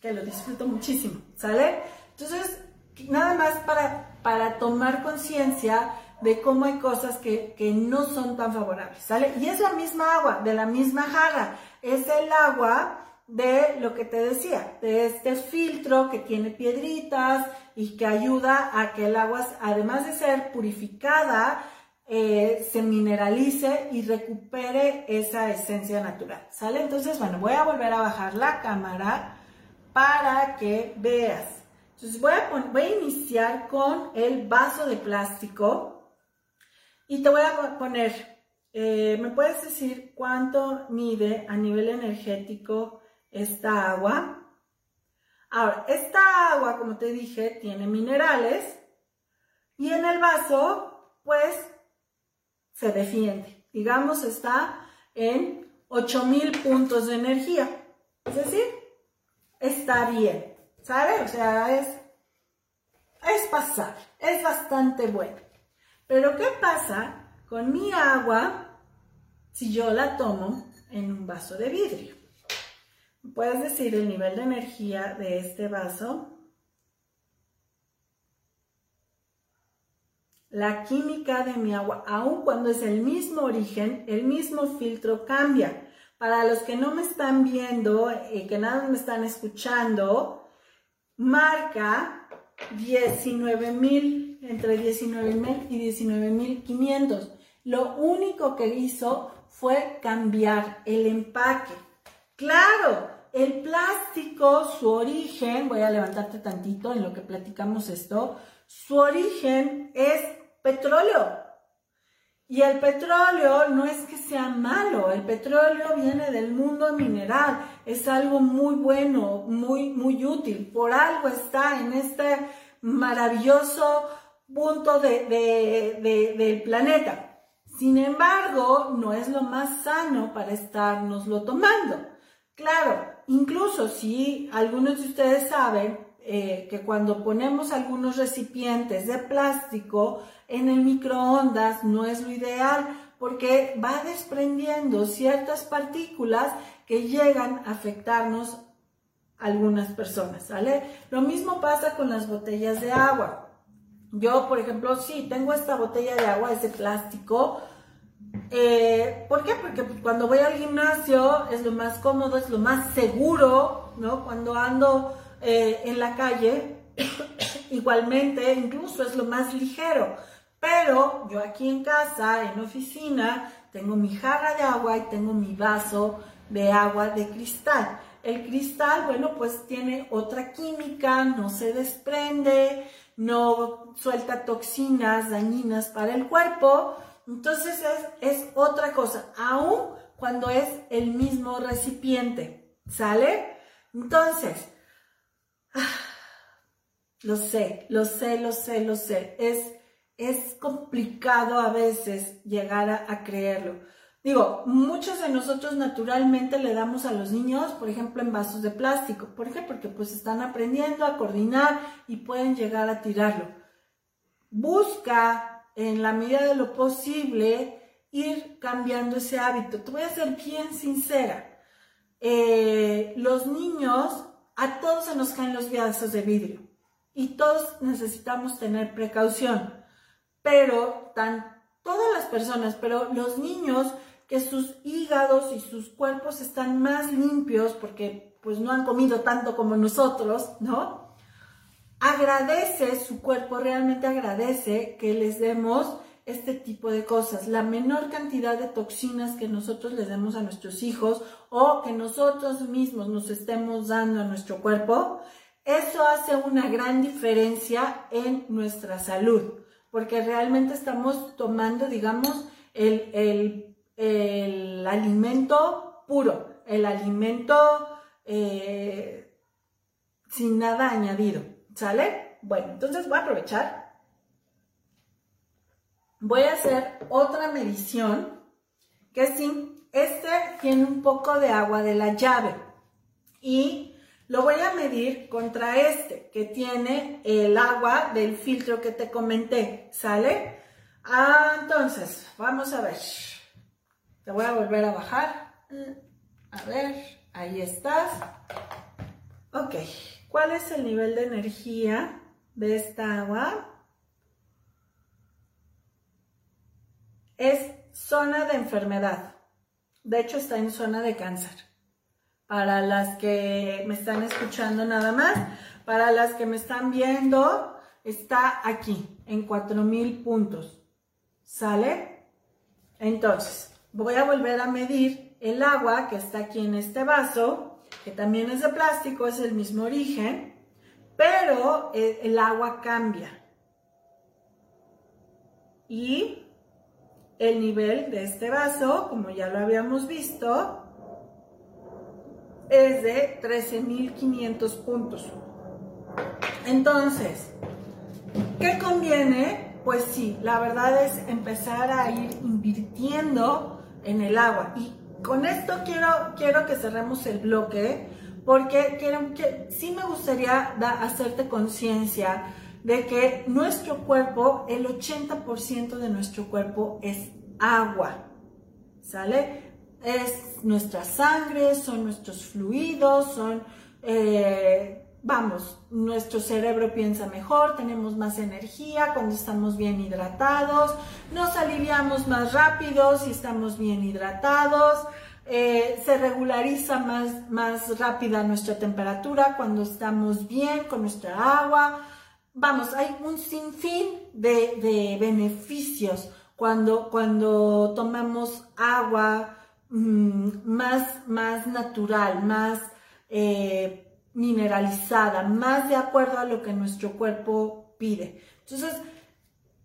que lo disfruto muchísimo, ¿sale? Entonces, nada más para, para tomar conciencia de cómo hay cosas que, no son tan favorables, ¿sale? Y es la misma agua, de la misma jarra, es el agua de lo que te decía, de este filtro que tiene piedritas y que ayuda a que el agua, además de ser purificada, eh, se mineralice y recupere esa esencia natural, ¿sale? Entonces, bueno, voy a volver a bajar la cámara para que veas. Entonces voy a, voy a iniciar con el vaso de plástico y te voy a poner, eh, ¿me puedes decir cuánto mide a nivel energético esta agua? Ahora, esta agua, como te dije, tiene minerales y en el vaso, pues, se defiende. Digamos, está en 8000 puntos de energía. Es decir, está bien. ¿Sabes? O sea, es, es pasar. Es bastante bueno. Pero ¿qué pasa con mi agua si yo la tomo en un vaso de vidrio? ¿Puedes decir el nivel de energía de este vaso? La química de mi agua, aun cuando es el mismo origen, el mismo filtro cambia. Para los que no me están viendo y que nada me están escuchando, marca 19.000 entre 19.000 y 19.500. Lo único que hizo fue cambiar el empaque. Claro, el plástico, su origen, voy a levantarte tantito en lo que platicamos esto, su origen es petróleo. Y el petróleo no es que sea malo, el petróleo viene del mundo mineral, es algo muy bueno, muy, muy útil, por algo está en este maravilloso punto de, del planeta. Sin embargo, no es lo más sano para estarnoslo tomando. Claro, incluso si algunos de ustedes saben eh, que cuando ponemos algunos recipientes de plástico en el microondas no es lo ideal porque va desprendiendo ciertas partículas que llegan a afectarnos a algunas personas, ¿sale? Lo mismo pasa con las botellas de agua. Yo, por ejemplo, sí, tengo esta botella de agua, es de plástico. Eh, ¿Por qué? Porque cuando voy al gimnasio es lo más cómodo, es lo más seguro, ¿no? Cuando ando eh, en la calle, igualmente, incluso es lo más ligero. Pero yo aquí en casa, en oficina, tengo mi jarra de agua y tengo mi vaso de agua de cristal. El cristal, bueno, pues tiene otra química, no se desprende, no suelta toxinas dañinas para el cuerpo. Entonces es, otra cosa, aún cuando es el mismo recipiente. ¿Sale? Entonces, lo sé, lo sé, lo sé, lo sé. Es, es complicado a veces llegar a creerlo. Digo, muchos de nosotros naturalmente le damos a los niños, por ejemplo, en vasos de plástico. ¿Por qué? Porque pues están aprendiendo a coordinar y pueden llegar a tirarlo. Busca, en la medida de lo posible, ir cambiando ese hábito. Te voy a ser bien sincera. Eh, los niños, a todos se nos caen los vasos de vidrio y todos necesitamos tener precaución, pero tan todas las personas, pero los niños que sus hígados y sus cuerpos están más limpios porque pues no han comido tanto como nosotros, ¿no? Agradece, su cuerpo realmente agradece que les demos este tipo de cosas. La menor cantidad de toxinas que nosotros les demos a nuestros hijos o que nosotros mismos nos estemos dando a nuestro cuerpo, eso hace una gran diferencia en nuestra salud, porque realmente estamos tomando, digamos, el, alimento puro, el alimento eh, sin nada añadido, ¿sale? Bueno, entonces voy a aprovechar voy a hacer otra medición que sí, este tiene un poco de agua de la llave y lo voy a medir contra este que tiene el agua del filtro que te comenté, ¿sale? Ah, entonces, vamos a ver. Te voy a volver a bajar. A ver, ahí estás. Ok, ¿cuál es el nivel de energía de esta agua? es zona de enfermedad. De hecho, está en zona de cáncer. Para las que me están escuchando nada más, para las que me están viendo, está aquí, en 4000 puntos. ¿Sale? Entonces, voy a volver a medir el agua que está aquí en este vaso, que también es de plástico, es el mismo origen, pero el, agua cambia. Y el nivel de este vaso, como ya lo habíamos visto, es de 13.500 puntos. Entonces, ¿qué conviene? Pues sí, la verdad es empezar a ir invirtiendo en el agua. Con esto quiero, quiero que cerremos el bloque, porque quiero, que, sí me gustaría hacerte conciencia de que nuestro cuerpo, el 80% de nuestro cuerpo es agua, ¿sale? Es nuestra sangre, son nuestros fluidos, son, eh, vamos, nuestro cerebro piensa mejor, tenemos más energía cuando estamos bien hidratados, nos aliviamos más rápido si estamos bien hidratados. Eh, se regulariza más, más rápida nuestra temperatura cuando estamos bien con nuestra agua vamos, hay un sinfín de, beneficios cuando, cuando tomamos agua mm, más, más natural, más eh, mineralizada, más de acuerdo a lo que nuestro cuerpo pide. Entonces,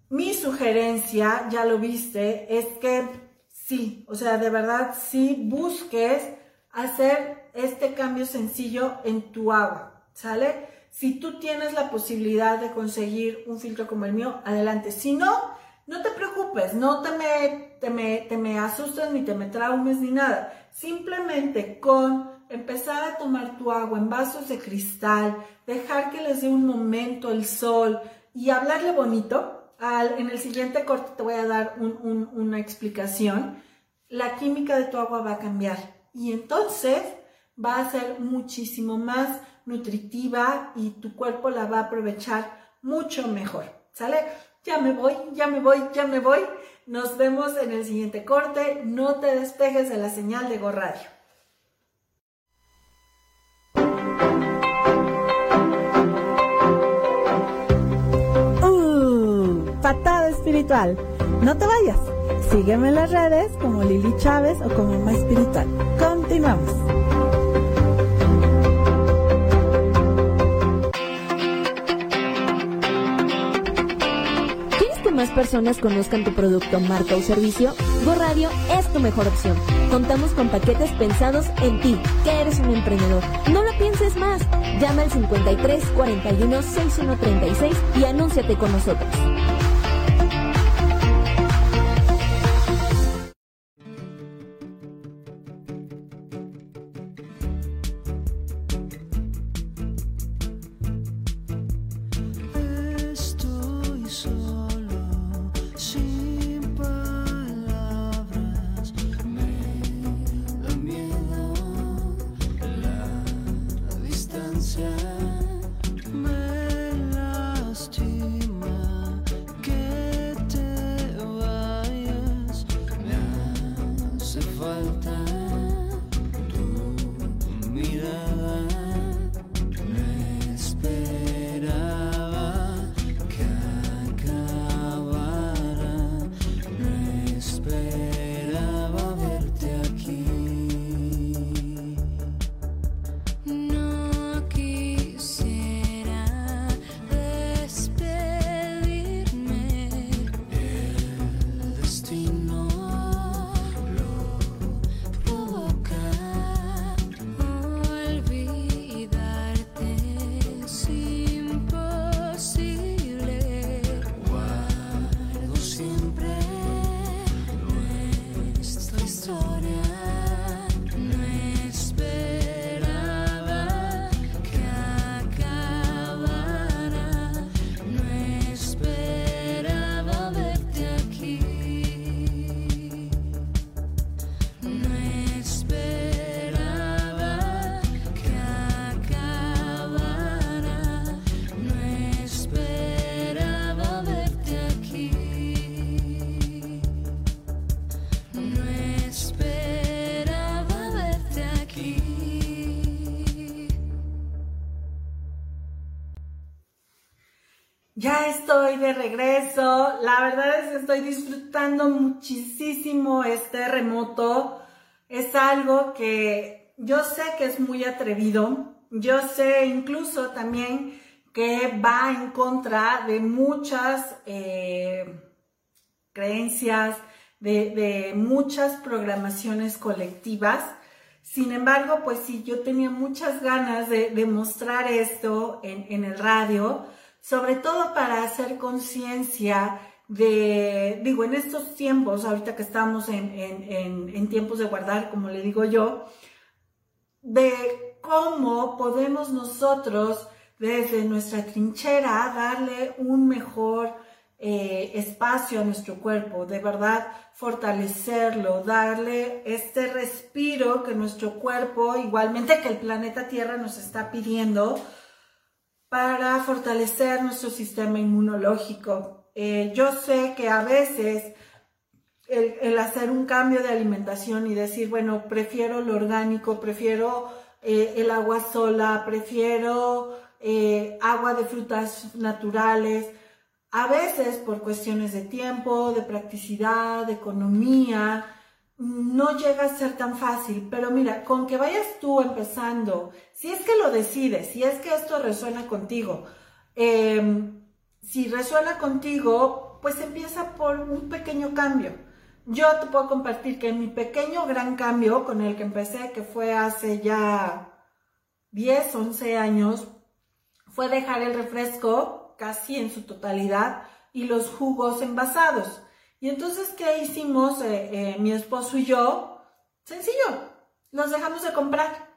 mi sugerencia, ya lo viste, es que sí, o sea, de verdad, sí busques hacer este cambio sencillo en tu agua, ¿sale? Si tú tienes la posibilidad de conseguir un filtro como el mío, adelante. Si no, no te preocupes, no te me, te me, te me asustes ni te me traumes ni nada. Simplemente con empezar a tomar tu agua en vasos de cristal, dejar que les dé un momento el sol y hablarle bonito. Al, en el siguiente corte te voy a dar una explicación. La química de tu agua va a cambiar y entonces va a ser muchísimo más nutritiva y tu cuerpo la va a aprovechar mucho mejor. ¿Sale? Ya me voy, ya me voy, ya me voy. Nos vemos en el siguiente corte. No te despegues de la señal de Go Radio. Patada espiritual. No te vayas. Sígueme en las redes como Lili Chávez o como Más Espiritual. Continuamos. más personas conozcan tu producto, marca o servicio, Go Radio es tu mejor opción. Contamos con paquetes pensados en ti, que eres un emprendedor. No lo pienses más. Llama al 53 41 6136 y anúnciate con nosotros. De regreso. La verdad es que estoy disfrutando muchísimo este remoto. Es algo que yo sé que es muy atrevido. Yo sé incluso también que va en contra de muchas eh, creencias, de, muchas programaciones colectivas. Sin embargo, pues sí, yo tenía muchas ganas de, de mostrar esto en, en el radio, sobre todo para hacer conciencia de, digo, en estos tiempos, ahorita que estamos en, en, en, tiempos de guardar, como le digo yo, de cómo podemos nosotros desde nuestra trinchera darle un mejor eh, espacio a nuestro cuerpo, de verdad fortalecerlo, darle este respiro que nuestro cuerpo, igualmente que el planeta Tierra nos está pidiendo, para fortalecer nuestro sistema inmunológico. Eh, yo sé que a veces el, hacer un cambio de alimentación y decir, bueno, prefiero lo orgánico, prefiero eh, el agua sola, prefiero eh, agua de frutas naturales, a veces por cuestiones de tiempo, de practicidad, de economía, no llega a ser tan fácil, pero mira, con que vayas tú empezando, si es que lo decides, si es que esto resuena contigo, eh, si resuena contigo, pues empieza por un pequeño cambio. Yo te puedo compartir que mi pequeño gran cambio con el que empecé, que fue hace ya 10, 11 años, fue dejar el refresco casi en su totalidad y los jugos envasados. Y entonces, ¿qué hicimos eh, eh, mi esposo y yo? Sencillo, los dejamos de comprar.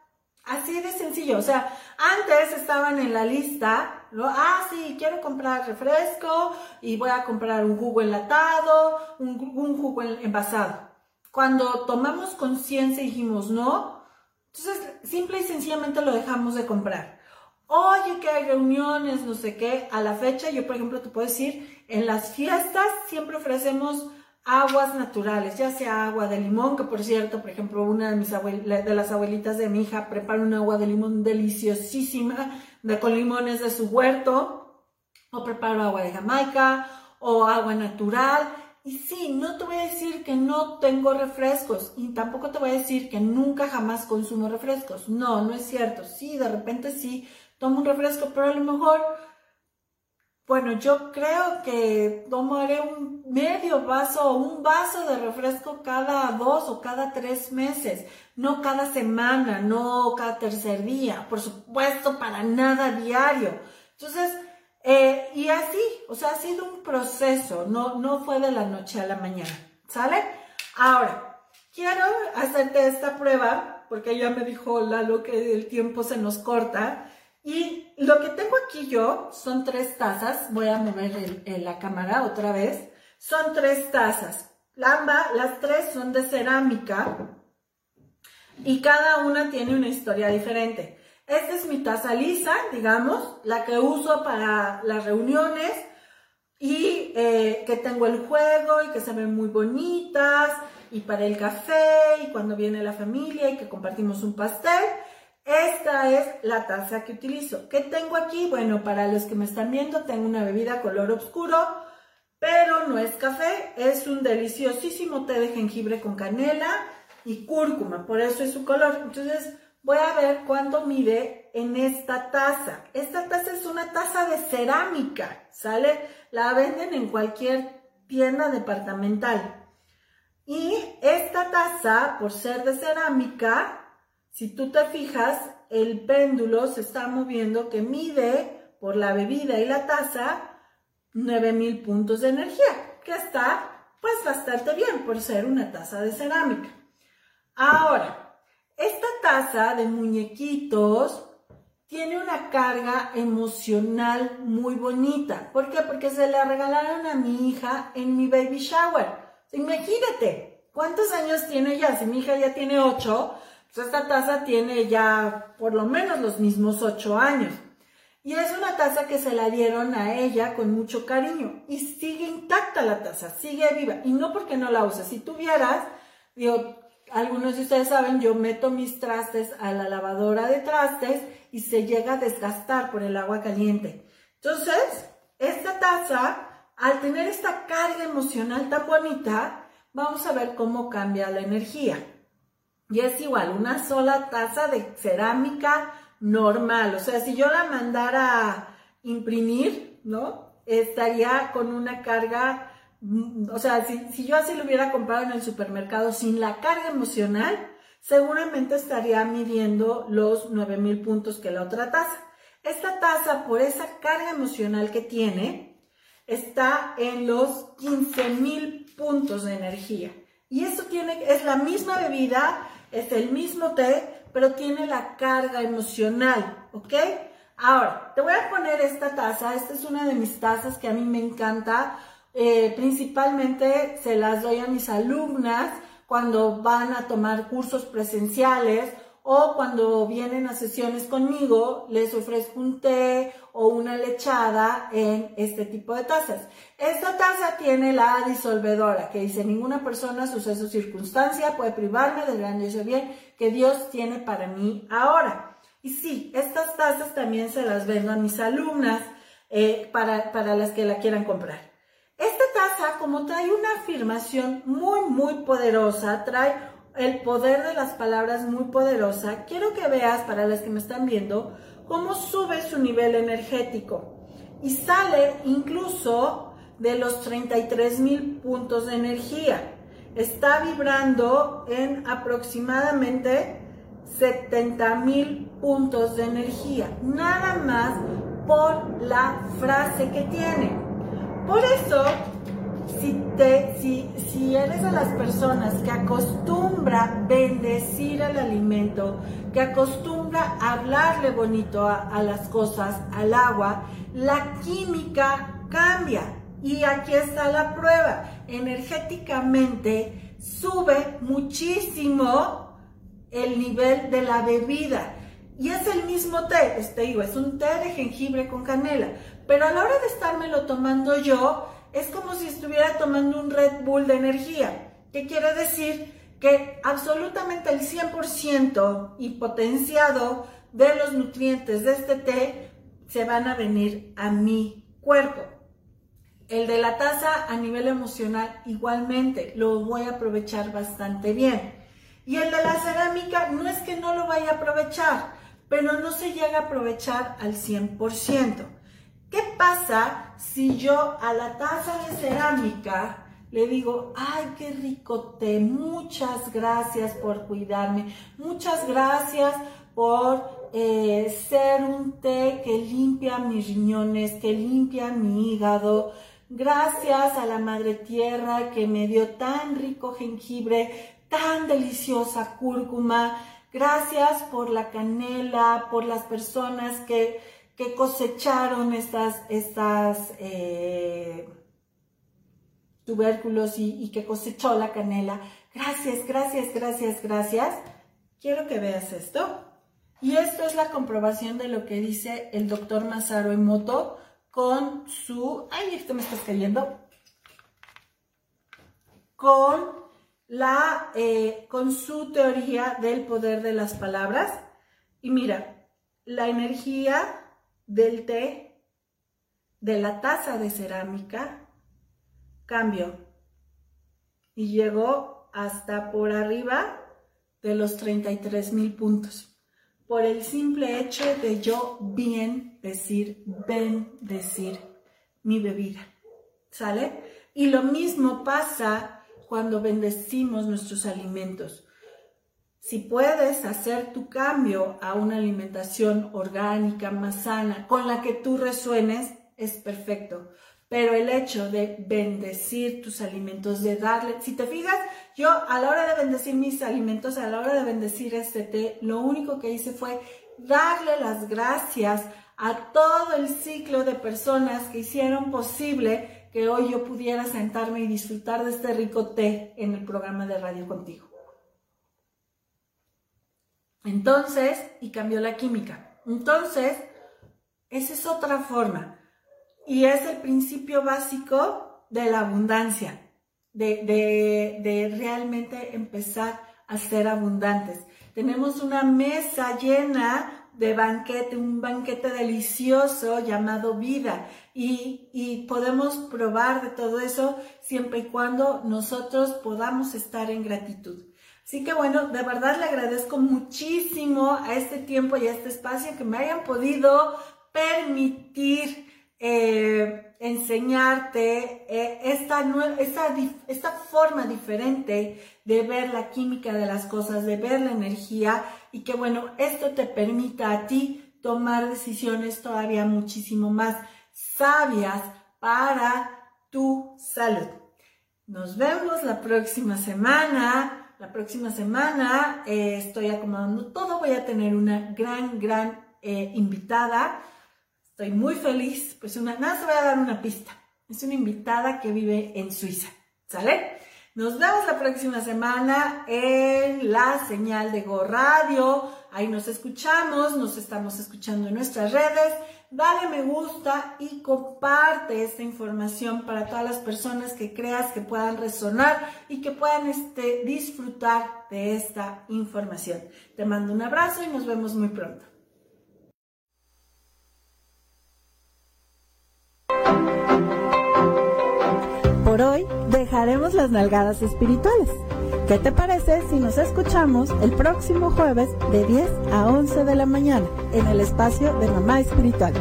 Así de sencillo. O sea, antes estaban en la lista, ¿no? ah, sí, quiero comprar refresco y voy a comprar un jugo enlatado, un, un jugo envasado. Cuando tomamos conciencia y dijimos no, entonces simple y sencillamente lo dejamos de comprar. Oye, que hay reuniones, no sé qué. A la fecha, yo por ejemplo te puedo decir, en las fiestas siempre ofrecemos aguas naturales, ya sea agua de limón, que por cierto, por ejemplo, una de mis de las abuelitas de mi hija prepara un agua de limón deliciosísima, de con limones de su huerto, o preparo agua de Jamaica, o agua natural. Y sí, no te voy a decir que no tengo refrescos y tampoco te voy a decir que nunca jamás consumo refrescos. No, no es cierto. Sí, de repente sí tomo un refresco, pero a lo mejor bueno, yo creo que tomaré un medio vaso o un vaso de refresco cada dos o cada tres meses, no cada semana, no cada tercer día, por supuesto, para nada diario. Entonces, eh, y así, o sea, ha sido un proceso, no, no fue de la noche a la mañana, ¿sale? Ahora, quiero hacerte esta prueba, porque ya me dijo Lalo que el tiempo se nos corta. Y lo que tengo aquí yo son tres tazas. Voy a mover la cámara otra vez. Son tres tazas. Lamba, las tres son de cerámica y cada una tiene una historia diferente. Esta es mi taza lisa, digamos, la que uso para las reuniones y eh, que tengo el juego y que se ven muy bonitas y para el café y cuando viene la familia y que compartimos un pastel. Esta es la taza que utilizo. ¿Qué tengo aquí? Bueno, para los que me están viendo, tengo una bebida color oscuro, pero no es café, es un deliciosísimo té de jengibre con canela y cúrcuma, por eso es su color. Entonces, voy a ver cuánto mide en esta taza. Esta taza es una taza de cerámica, ¿sale? La venden en cualquier tienda departamental. Y esta taza, por ser de cerámica, si tú te fijas, el péndulo se está moviendo que mide por la bebida y la taza 9000 puntos de energía, que está pues bastante bien por ser una taza de cerámica. Ahora, esta taza de muñequitos tiene una carga emocional muy bonita. ¿Por qué? Porque se la regalaron a mi hija en mi baby shower. Imagínate, ¿cuántos años tiene ya? Si mi hija ya tiene 8, esta taza tiene ya por lo menos los mismos 8 años. Y es una taza que se la dieron a ella con mucho cariño. Y sigue intacta la taza, sigue viva. Y no porque no la use. Si tuvieras, digo, algunos de ustedes saben, yo meto mis trastes a la lavadora de trastes y se llega a desgastar por el agua caliente. Entonces, esta taza, al tener esta carga emocional tan bonita, vamos a ver cómo cambia la energía. Y es igual, una sola taza de cerámica normal. O sea, si yo la mandara a imprimir, ¿no? Estaría con una carga, mm, o sea, si, si yo así lo hubiera comprado en el supermercado sin la carga emocional, seguramente estaría midiendo los 9000 puntos que la otra taza. Esta taza, por esa carga emocional que tiene, está en los 15000 puntos de energía. Y esto tiene, es la misma bebida, es el mismo té, pero tiene la carga emocional, ¿ok? Ahora, te voy a poner esta taza. Esta es una de mis tazas que a mí me encanta. Eh, principalmente se las doy a mis alumnas cuando van a tomar cursos presenciales o cuando vienen a sesiones conmigo, les ofrezco un té una lechada en este tipo de tazas. Esta taza tiene la disolvedora que dice, ninguna persona, suceso, circunstancia puede privarme del grandioso bien que Dios tiene para mí ahora. Y sí, estas tazas también se las vendo a mis alumnas eh, para, para las que la quieran comprar. Esta taza, como trae una afirmación muy, muy poderosa, trae el poder de las palabras muy poderosa, quiero que veas, para las que me están viendo, cómo sube su nivel energético y sale incluso de los 33 mil puntos de energía. Está vibrando en aproximadamente 70 mil puntos de energía, nada más por la frase que tiene. Por eso si, te, si, si eres de las personas que acostumbra bendecir el alimento, que acostumbra hablarle bonito a, a las cosas, al agua, la química cambia. Y aquí está la prueba. Energéticamente sube muchísimo el nivel de la bebida. Y es el mismo té, este digo, es un té de jengibre con canela. Pero a la hora de estármelo tomando yo, es como si estuviera tomando un Red Bull de energía. ¿Qué quiere decir? Que absolutamente el 100% y potenciado de los nutrientes de este té se van a venir a mi cuerpo. El de la taza a nivel emocional igualmente lo voy a aprovechar bastante bien. Y el de la cerámica no es que no lo vaya a aprovechar, pero no se llega a aprovechar al 100%. ¿Qué pasa si yo a la taza de cerámica le digo, ay, qué rico té, muchas gracias por cuidarme, muchas gracias por eh, ser un té que limpia mis riñones, que limpia mi hígado, gracias a la madre tierra que me dio tan rico jengibre, tan deliciosa cúrcuma, gracias por la canela, por las personas que que cosecharon estas, estas eh, tubérculos y, que cosechó la canela. Gracias, gracias, gracias, gracias. Quiero que veas esto. Y esto es la comprobación de lo que dice el doctor Masaru Emoto con su... ¡Ay, esto me está cayendo! Con la, eh, con su teoría del poder de las palabras. Y mira, la energía del té, de la taza de cerámica, cambió y llegó hasta por arriba de los 33 mil puntos. Por el simple hecho de yo bien decir, bendecir mi bebida. ¿Sale? Y lo mismo pasa cuando bendecimos nuestros alimentos. Si puedes hacer tu cambio a una alimentación orgánica, más sana, con la que tú resuenes, es perfecto. Pero el hecho de bendecir tus alimentos, de darle, si te fijas, yo a la hora de bendecir mis alimentos, a la hora de bendecir este té, lo único que hice fue darle las gracias a todo el ciclo de personas que hicieron posible que hoy yo pudiera sentarme y disfrutar de este rico té en el programa de radio contigo. Entonces, y cambió la química. Entonces, esa es otra forma. Y es el principio básico de la abundancia, de, de, de realmente empezar a ser abundantes. Tenemos una mesa llena de banquete, un banquete delicioso llamado vida. Y, y, podemos probar de todo eso siempre y cuando nosotros podamos estar en gratitud. Así que bueno, de verdad le agradezco muchísimo a este tiempo y a este espacio que me hayan podido permitir eh, enseñarte eh, esta, esta, esta forma diferente de ver la química de las cosas, de ver la energía y que bueno, esto te permita a ti tomar decisiones todavía muchísimo más sabias para tu salud. Nos vemos la próxima semana. La próxima semana eh, estoy acomodando todo. Voy a tener una gran, gran invitada. Estoy muy feliz. Pues una, nada, se voy a dar una pista. Es una invitada que vive en Suiza. ¿Sale? Nos vemos la próxima semana en la señal de Go Radio. Ahí nos escuchamos, nos estamos escuchando en nuestras redes. Dale me gusta y comparte esta información para todas las personas que creas que puedan resonar y que puedan este, disfrutar de esta información. Te mando un abrazo y nos vemos muy pronto. Por hoy dejaremos las nalgadas espirituales. ¿Qué te parece si nos escuchamos el próximo jueves de 10 a 11 de la mañana en el espacio de Mamá Espiritual?